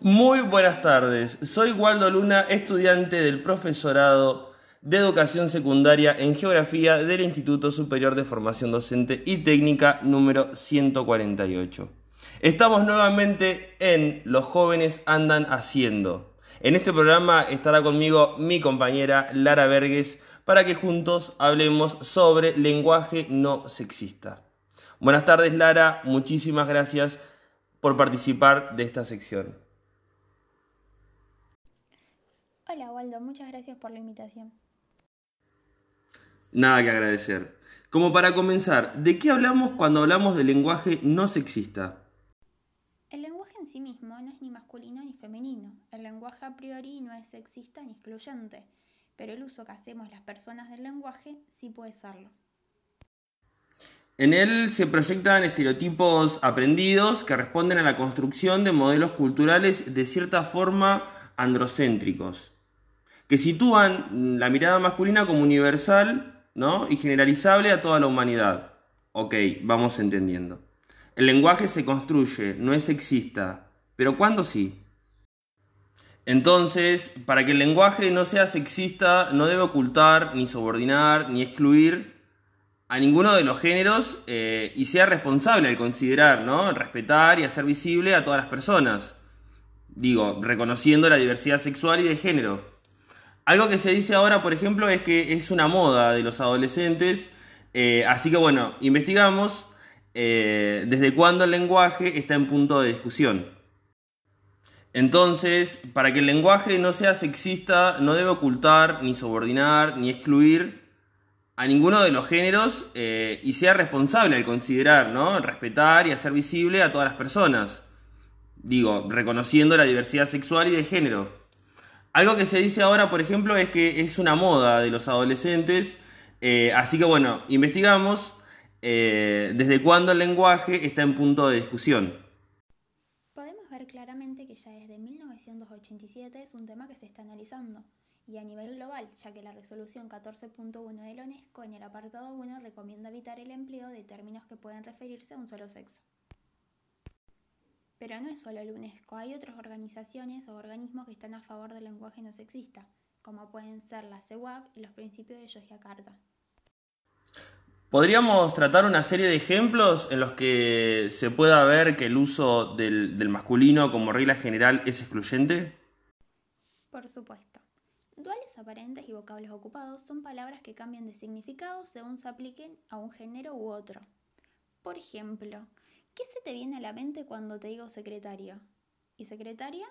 Muy buenas tardes, soy Waldo Luna, estudiante del profesorado de educación secundaria en geografía del Instituto Superior de Formación Docente y Técnica número 148. Estamos nuevamente en Los jóvenes andan haciendo. En este programa estará conmigo mi compañera Lara Verges para que juntos hablemos sobre lenguaje no sexista. Buenas tardes Lara, muchísimas gracias por participar de esta sección. Hola Waldo, muchas gracias por la invitación. Nada que agradecer. Como para comenzar, ¿de qué hablamos cuando hablamos de lenguaje no sexista? El lenguaje en sí mismo no es ni masculino ni femenino. A priori no es sexista ni excluyente, pero el uso que hacemos las personas del lenguaje sí puede serlo. En él se proyectan estereotipos aprendidos que responden a la construcción de modelos culturales de cierta forma androcéntricos, que sitúan la mirada masculina como universal ¿no? y generalizable a toda la humanidad. Ok, vamos entendiendo. El lenguaje se construye, no es sexista, pero ¿cuándo sí? Entonces, para que el lenguaje no sea sexista, no debe ocultar, ni subordinar, ni excluir a ninguno de los géneros eh, y sea responsable al considerar, ¿no? respetar y hacer visible a todas las personas. Digo, reconociendo la diversidad sexual y de género. Algo que se dice ahora, por ejemplo, es que es una moda de los adolescentes. eh, así que bueno, investigamos eh, desde cuándo el lenguaje está en punto de discusión. Entonces, para que el lenguaje no sea sexista, no debe ocultar, ni subordinar, ni excluir a ninguno de los géneros eh, y sea responsable al considerar, ¿no? respetar y hacer visible a todas las personas. Digo, reconociendo la diversidad sexual y de género. Algo que se dice ahora, por ejemplo, es que es una moda de los adolescentes. eh, así que bueno, investigamos eh, desde cuándo el lenguaje está en punto de discusión. Claramente que ya desde 1987 es un tema que se está analizando, y a nivel global, ya que la resolución 14.1 de la UNESCO en el apartado 1 recomienda evitar el empleo de términos que pueden referirse a un solo sexo. Pero no es solo el UNESCO, hay otras organizaciones o organismos que están a favor del lenguaje no sexista, como pueden ser la CEWAP y los principios de Yogyakarta. ¿Podríamos tratar una serie de ejemplos en los que se pueda ver que el uso del, masculino como regla general es excluyente? Por supuesto. Duales aparentes y vocablos ocupados son palabras que cambian de significado según se apliquen a un género u otro. Por ejemplo, ¿qué se te viene a la mente cuando te digo secretaria? ¿Y secretaria?